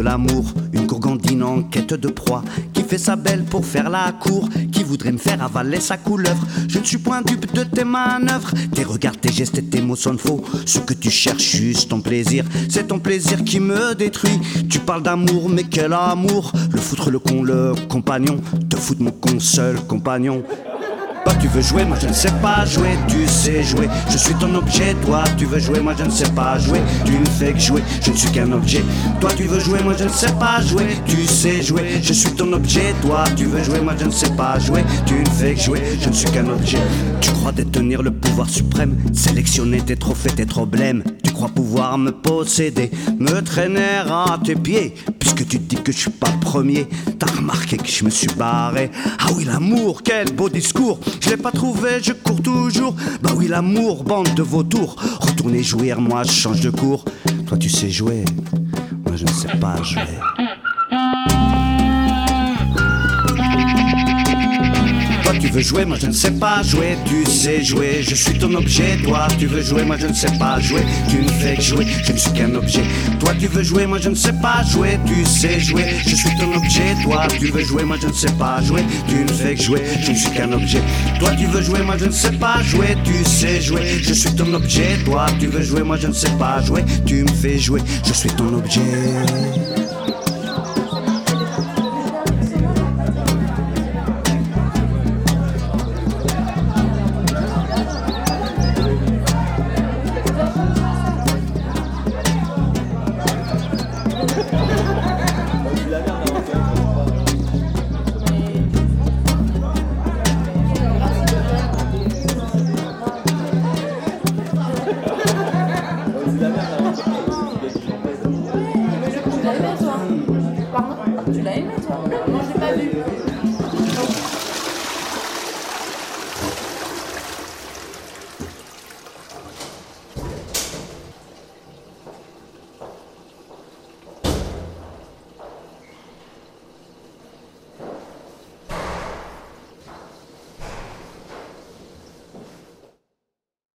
l'amour, une gourgandine en quête de proie, qui fait sa belle pour faire la cour, qui voudrait me faire avaler sa couleuvre. Je ne suis point dupe de tes manœuvres, tes regards, tes gestes et tes mots sont faux. Ce que tu cherches, juste ton plaisir, c'est ton plaisir qui me détruit. Tu parles d'amour, mais quel amour? Le foutre, le con, le compagnon, te foutre mon con seul compagnon. Toi tu veux jouer, moi je ne sais pas jouer, tu sais jouer. Je suis ton objet, toi tu veux jouer, moi je ne sais pas jouer. Tu ne fais que jouer, je ne suis qu'un objet. Toi tu veux jouer, moi je ne sais pas jouer, tu sais jouer. Je suis ton objet, toi tu veux jouer, moi je ne sais pas jouer. Tu ne fais que jouer, je ne suis qu'un objet. Tu crois détenir le pouvoir suprême, sélectionner tes trophées, tes problèmes. Tu crois pouvoir me posséder, me traîner à tes pieds. Puisque tu dis que je suis pas premier, t'as remarqué que je me suis barré. Ah oui, l'amour, quel beau discours. Je l'ai pas trouvé, je cours toujours. Bah oui, l'amour, bande de vautours. Retournez jouir, moi je change de cours. Toi tu sais jouer, moi je ne sais pas jouer. Veux jouer, moi je ne sais pas jouer, tu sais jouer, je suis ton objet, toi tu veux jouer, moi je ne sais pas jouer, tu ne fais que jouer, je ne suis qu'un objet. Toi tu veux jouer, moi je ne sais pas jouer, tu sais jouer, je suis ton objet, toi tu veux jouer, moi je ne sais pas jouer, tu ne fais jouer, je ne suis qu'un objet. Toi tu veux jouer, moi je ne sais pas jouer, tu sais jouer, je suis ton objet, toi tu veux jouer, moi je ne sais pas jouer, tu me fais jouer, je suis ton objet. Tu l'as aimé toi Tu l'as aimé toi